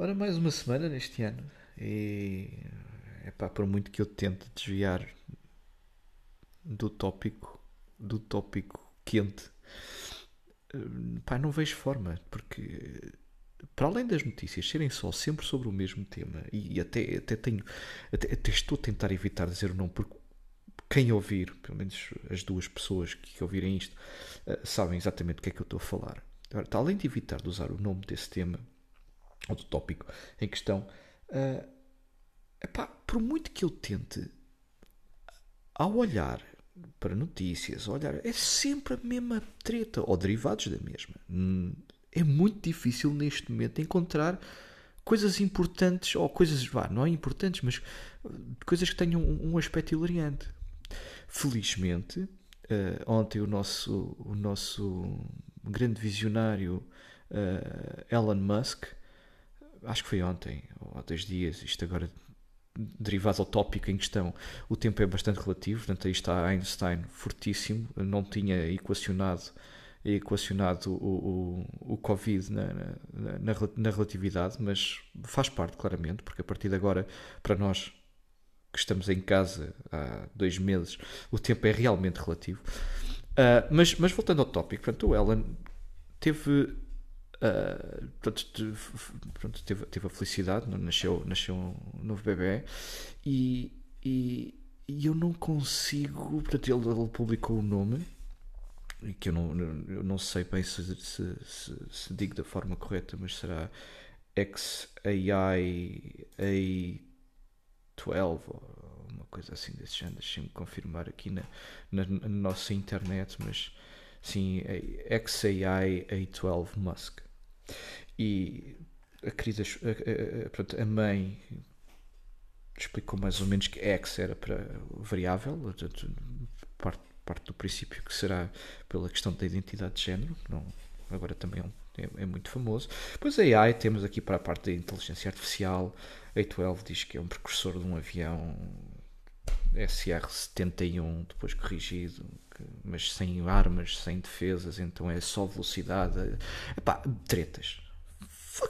Ora, mais uma semana neste ano. E é pá, por muito que eu tente desviar do tópico, do tópico quente, eh, pá, não vejo forma, porque para além das notícias serem só sempre sobre o mesmo tema, e até, até tenho, até, até estou a tentar evitar dizer o nome, porque quem ouvir, pelo menos as duas pessoas que ouvirem isto, uh, sabem exatamente do que é que eu estou a falar. Agora, além de evitar de usar o nome desse tema, ou do tópico em questão, uh, epá, por muito que eu tente, ao olhar para notícias, olhar, é sempre a mesma treta, ou derivados da mesma. Hum, é muito difícil neste momento encontrar coisas importantes, ou coisas, vá, não é importantes, mas coisas que tenham um, um aspecto hilariante. Felizmente, uh, ontem o nosso, o nosso grande visionário uh, Elon Musk, acho que foi ontem, ou há dois dias, isto agora derivado ao tópico em questão, o tempo é bastante relativo, portanto aí está Einstein fortíssimo, não tinha equacionado equacionado o, o, o Covid na, na, na, na, relatividade, mas faz parte claramente, porque a partir de agora, para nós que estamos em casa há dois meses, o tempo é realmente relativo. Uh, mas, mas voltando ao tópico, portanto, o Ellen teve, uh, pronto, teve, teve a felicidade, nasceu, nasceu um novo bebê e, e, e eu não consigo, portanto, ele, ele publicou o nome que eu não, eu não sei bem se, se, se, se digo da forma correta, mas será XAI A12 ou uma coisa assim desse género. Deixem-me confirmar aqui na, na, na, nossa internet, mas sim, XAI A12 Musk. E a querida, a, a, a mãe explicou mais ou menos que X era para variável, parte parte do princípio que será pela questão da identidade de género, não, agora também é, é, é, muito famoso. Depois a AI, temos aqui para a parte da inteligência artificial, a 12 diz que é um precursor de um avião SR-71, depois corrigido, mas sem armas, sem defesas, então é só velocidade. Epá, tretas.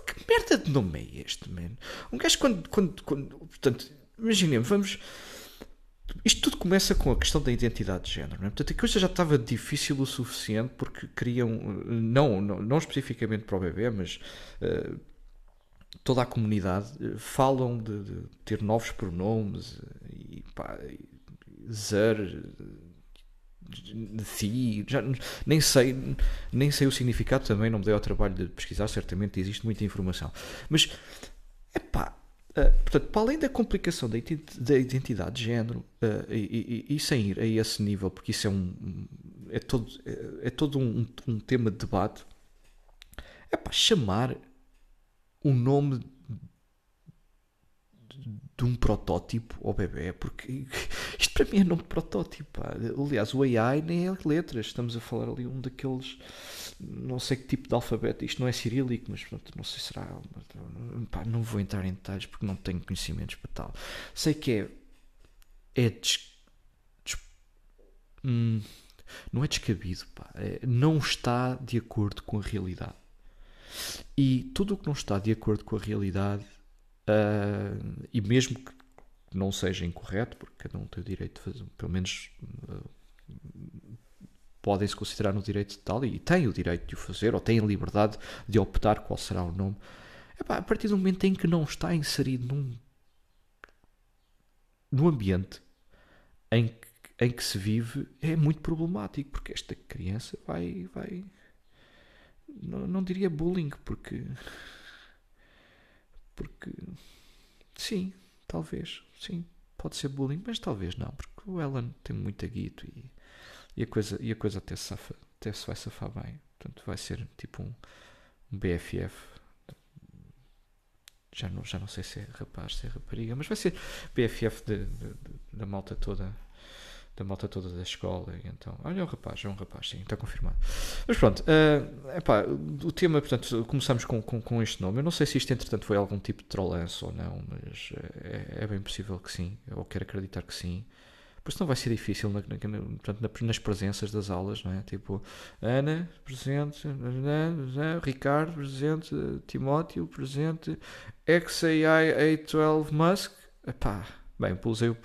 Que merda de nome é este, man? Um gajo quando, quando, quando portanto, imaginemos, vamos isto tudo começa com a questão da identidade de género. Não é? Portanto, a coisa já estava difícil o suficiente porque queriam, não, não, não especificamente para o bebê, mas uh, toda a comunidade uh, falam de, de, ter novos pronomes e pá, zer, si, já, nem sei nem sei o significado também, não me dei ao trabalho de pesquisar, certamente existe muita informação. Mas, é pá, Uh, portanto, para além da complicação da identidade de género, uh, e, e, e, sem ir a esse nível, porque isso é, um, é todo, é, é todo um, um, tema de debate, é para chamar o nome de um protótipo ao bebê, porque isto para mim é nome de protótipo. Aliás, o AI nem é letras, estamos a falar ali um daqueles, não sei que tipo de alfabeto, isto não é cirílico, mas pronto, não sei se será. Pá, não vou entrar em detalhes porque não tenho conhecimentos para tal. Sei que é. É. Des, des, hum, não é descabido, pá. É, não está de acordo com a realidade. E tudo o que não está de acordo com a realidade Uh, e mesmo que não seja incorreto, porque cada um tem o direito de fazer, pelo menos uh, podem-se considerar no direito de tal e têm o direito de o fazer, ou têm a liberdade de optar qual será o nome. Epá, a partir do momento em que não está inserido num, num ambiente em que, em que se vive, é muito problemático, porque esta criança vai. vai não, não diria bullying, porque porque sim, talvez, sim, pode ser bullying, mas talvez não, porque o Ellen tem muito aguito e, e, a, coisa, e a coisa até safa, até se vai safar bem. Portanto, vai ser tipo um, um BFF. Já não, já não sei se é rapaz, se é rapariga, mas vai ser BFF de, de, de, da malta toda da malta toda da escola. E então, olha, é um rapaz, é um rapaz, sim, está confirmado. Mas pronto, uh, epá, o tema, portanto, começamos com, com, com, este nome. Eu não sei se isto, entretanto, foi algum tipo de trollanço ou não, mas é, é bem possível que sim. Eu quero acreditar que sim. Depois não vai ser difícil na, na, portanto, nas presenças das aulas, não é? Tipo, Ana, presente, Ana, Ricardo, presente, Timóteo, presente, XAI A12 Musk, epá, bem, usei o,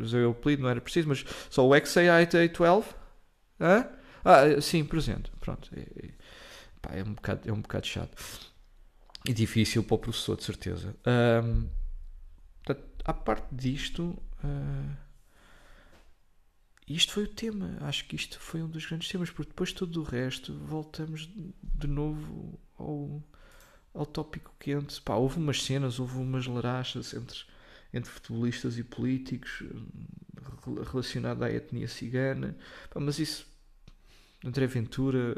usei o apelido, não era preciso, mas só o XAI A12, Hã? ah, sim, presente, pronto, é, é, pá, é, um bocado, é um bocado chato e difícil para o professor, de certeza. Um, portanto, à parte disto, uh, isto foi o tema. Acho que isto foi um dos grandes temas, porque depois todo o resto voltamos de novo ao, ao tópico quente. Pá, houve umas cenas, houve umas larachas entre, entre futebolistas e políticos relacionado à etnia cigana. Pá, mas isso, André Ventura,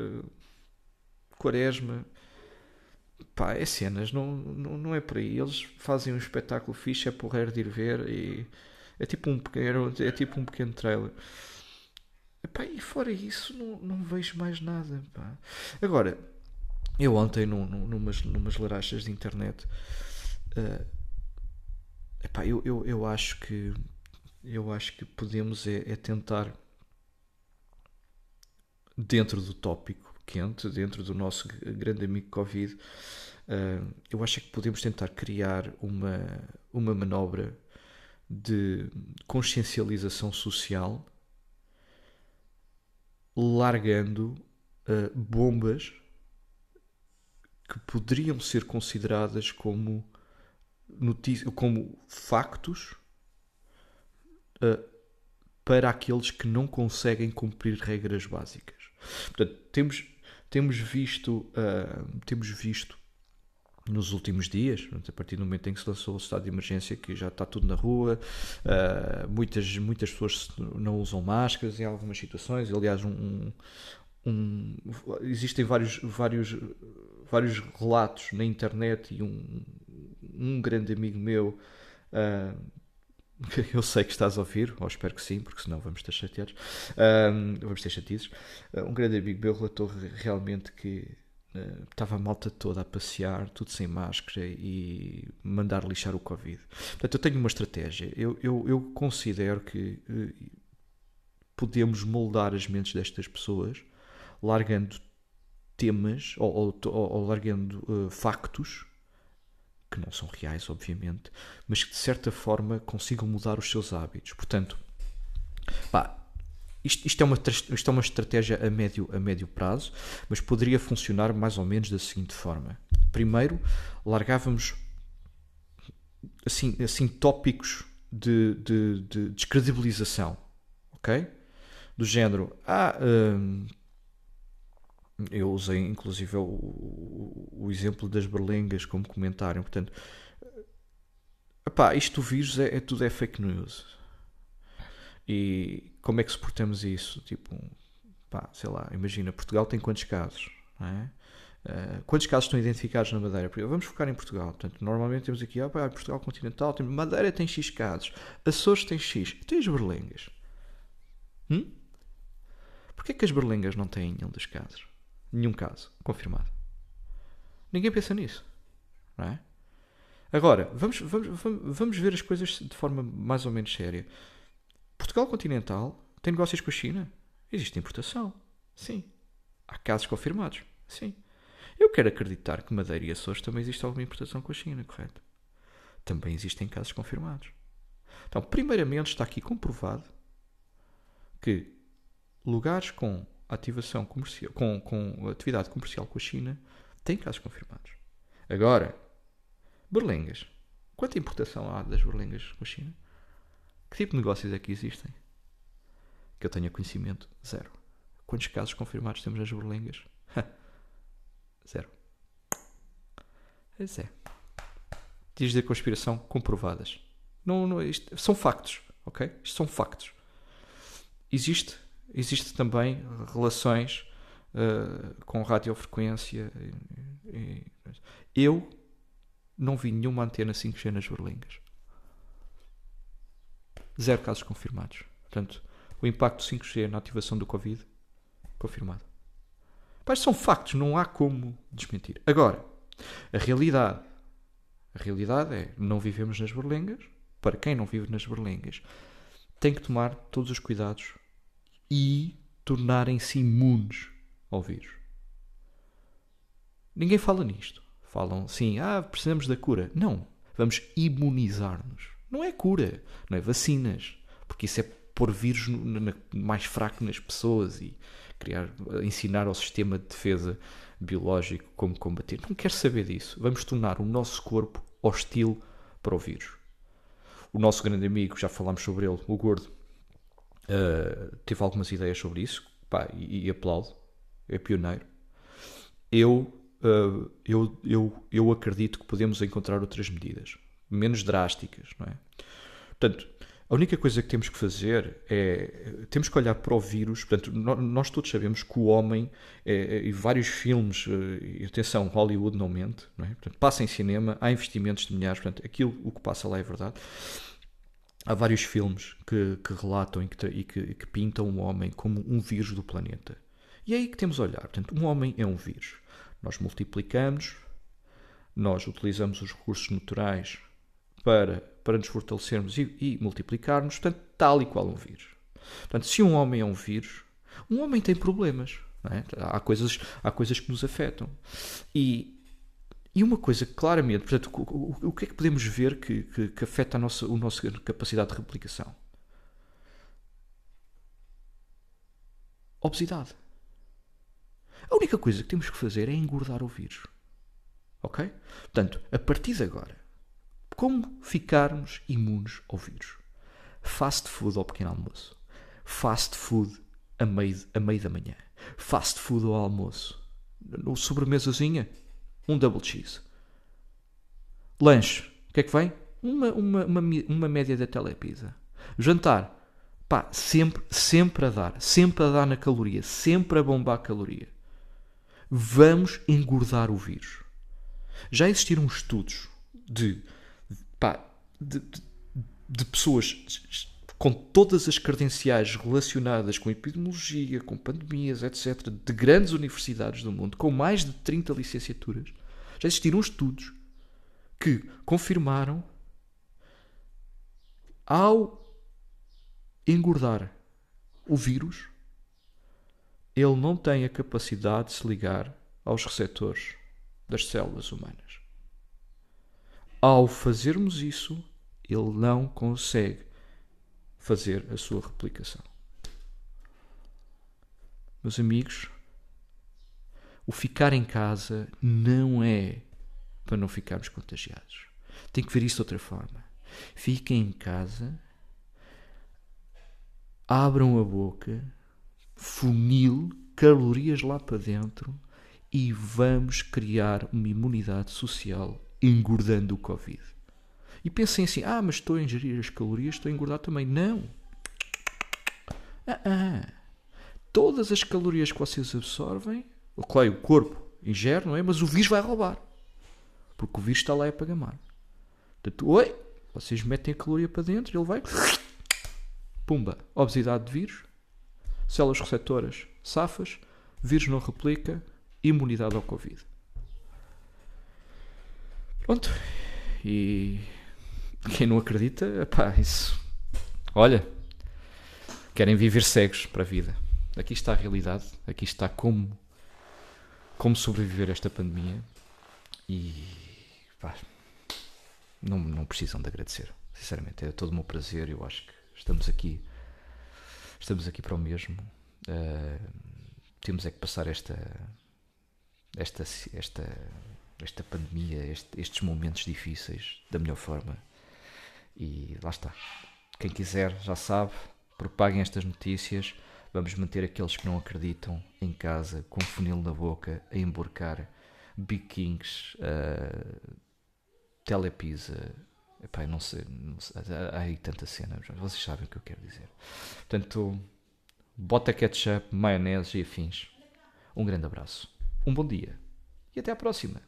Quaresma, pá, é cenas, não, não, não é por aí. Eles fazem um espetáculo fixe, é porreiro de ir ver e é tipo um pequeno, é tipo um pequeno trailer. Epá, e fora isso, não, não vejo mais nada. Pá. Agora, eu ontem, num, numas, numas larachas de internet, uh, epá, eu, eu, eu acho que eu acho que podemos é, é tentar dentro do tópico quente, dentro do nosso grande amigo Covid, uh, eu acho que podemos tentar criar uma, uma manobra de consciencialização social, largando uh, bombas que poderiam ser consideradas como, como factos uh, para aqueles que não conseguem cumprir regras básicas. Portanto, temos, temos visto, uh, temos visto nos últimos dias, a partir do momento em que se lançou o estado de emergência, que já está tudo na rua, uh, muitas, muitas pessoas não usam máscaras em algumas situações. Aliás, um, um, existem vários, vários, vários relatos na internet e um, um grande amigo meu. Uh, eu sei que estás a ouvir, ou espero que sim, porque senão vamos ter chateados, um, vamos ter chatices. Um grande amigo meu relatou realmente que Uh, estava a malta toda a passear, tudo sem máscara e mandar lixar o Covid. Portanto, eu tenho uma estratégia. Eu, eu, eu considero que uh, podemos moldar as mentes destas pessoas largando temas ou, ou, ou, ou largando uh, factos que não são reais, obviamente, mas que de certa forma consigam mudar os seus hábitos. Portanto, pá, isto, isto, é uma, isto é uma estratégia a médio, a médio prazo, mas poderia funcionar mais ou menos da seguinte forma. Primeiro, largávamos assim, assim tópicos de, de, de descredibilização, ok? Do género, ah, hum, eu usei inclusive o, o, exemplo das berlengas como comentário, portanto, epá, isto do vírus é, é tudo é fake news. E como é que suportamos isso? Tipo, pá, sei lá, imagina, Portugal tem quantos casos? É? Uh, quantos casos estão identificados na Madeira? Vamos focar em Portugal. Portanto, normalmente temos aqui, ah, pá, Portugal continental, tem, Madeira tem X casos, Açores tem X, tem as berlengas. Hum? Porquê que as berlengas não têm nenhum dos casos? Nenhum caso confirmado. Ninguém pensa nisso. Não é? Agora, vamos, vamos, vamos ver as coisas de forma mais ou menos séria. Portugal continental tem negócios com a China? Existe importação? Sim. Há casos confirmados? Sim. Eu quero acreditar que Madeira e Açores também existe alguma importação com a China, correto? Também existem casos confirmados. Então, primeiramente, está aqui comprovado que lugares com ativação comercial, com, com atividade comercial com a China têm casos confirmados. Agora, berlengas. Quanta importação há das berlengas com a China? Que tipo de negócios é que existem? Que eu tenha conhecimento? Zero. Quantos casos confirmados temos nas berlengas? Zero. Pois é. Dias da conspiração comprovadas. Não, não, isto, são factos, ok? Isto são factos. Existe, existe também relações uh, com radiofrequência. Eu não vi nenhuma antena 5G nas berlengas. Zero casos confirmados. Portanto, o impacto 5G na ativação do Covid, confirmado. Mas são factos, não há como desmentir. Agora, a realidade. A realidade é, não vivemos nas berlengas. Para quem não vive nas berlengas, têm que tomar todos os cuidados e tornarem-se imunes ao vírus. Ninguém fala nisto. Falam sim, ah, precisamos da cura. Não, vamos imunizar-nos. Não é cura, não é vacinas, porque isso é pôr vírus mais fraco nas pessoas e criar, ensinar ao sistema de defesa biológico como combater. Não quero saber disso. Vamos tornar o nosso corpo hostil para o vírus. O nosso grande amigo, já falámos sobre ele, o Gordo, uh, teve algumas ideias sobre isso pá, e, e aplaudo. É pioneiro. Eu, uh, eu, eu, eu acredito que podemos encontrar outras medidas, menos drásticas, não é? Portanto, a única coisa que temos que fazer é. Temos que olhar para o vírus. Portanto, nós todos sabemos que o homem, é, é, e vários filmes, e atenção, Hollywood não mente, não é? portanto, passa em cinema, há investimentos de milhares, portanto, aquilo o que passa lá é verdade. Há vários filmes que, que relatam e, que, e que, que pintam o homem como um vírus do planeta. E é aí que temos a olhar. Portanto, um homem é um vírus. Nós multiplicamos, nós utilizamos os recursos naturais para, para nos fortalecermos e, e multiplicarmos, portanto, tal e qual um vírus. Portanto, se um homem é um vírus, um homem tem problemas. É? Há, coisas, há coisas que nos afetam. E, e uma coisa claramente, portanto, o, o, o que é que podemos ver que, que, que afeta a nossa, a nossa capacidade de replicação? Obesidade. A única coisa que temos que fazer é engordar o vírus. Ok? Portanto, a partir de agora, como ficarmos imunes ao vírus? Fast food ao pequeno almoço. Fast food a meio, a meio da manhã. Fast food ao almoço. No sobremesazinha, um double cheese. Lanche, o que é que vem? Uma, uma, uma, uma média da telepisa. Jantar, pá, sempre, sempre a dar. Sempre a dar na caloria. Sempre a bombar a caloria. Vamos engordar o vírus. Já existiram estudos de pá, de, de, de pessoas com todas as credenciais relacionadas com epidemiologia, com pandemias, etc., de grandes universidades do mundo, com mais de 30 licenciaturas, já existiram estudos que confirmaram ao engordar o vírus, ele não tem a capacidade de se ligar aos receptores das células humanas. Ao fazermos isso, ele não consegue fazer a sua replicação. Meus amigos, o ficar em casa não é para não ficarmos contagiados. Tem que ver isso de outra forma. Fiquem em casa, abram a boca, funil, calorias lá para dentro e vamos criar uma imunidade social engordando o Covid. E pensem assim: ah, mas estou a ingerir as calorias, estou a engordar também. Não! Ah, ah. Todas as calorias que vocês absorvem, claro, o corpo ingere, não é? Mas o vírus vai roubar. Porque o vírus está lá a pagamar. Portanto, oi, vocês metem a caloria para dentro, ele vai. Pumba! Obesidade de vírus, células receptoras, safas, vírus não replica, imunidade ao Covid. Pronto. E quem não acredita, pá, isso. Olha, querem viver cegos para a vida. Aqui está a realidade, aqui está como, como sobreviver a esta pandemia. E pá, não, não precisam de agradecer. Sinceramente, é todo o meu prazer. Eu acho que estamos aqui, estamos aqui para o mesmo. Uh, temos é que passar esta, esta, esta esta pandemia, este, estes momentos difíceis da melhor forma. E lá está. Quem quiser já sabe, propaguem estas notícias. Vamos manter aqueles que não acreditam em casa, com funil na boca, a emborcar Big Kings, uh, Telepisa. Epá, não sei, não sei, há aí tanta cena, vocês sabem o que eu quero dizer. Portanto, bota ketchup, maionese e afins. Um grande abraço, um bom dia e até à próxima.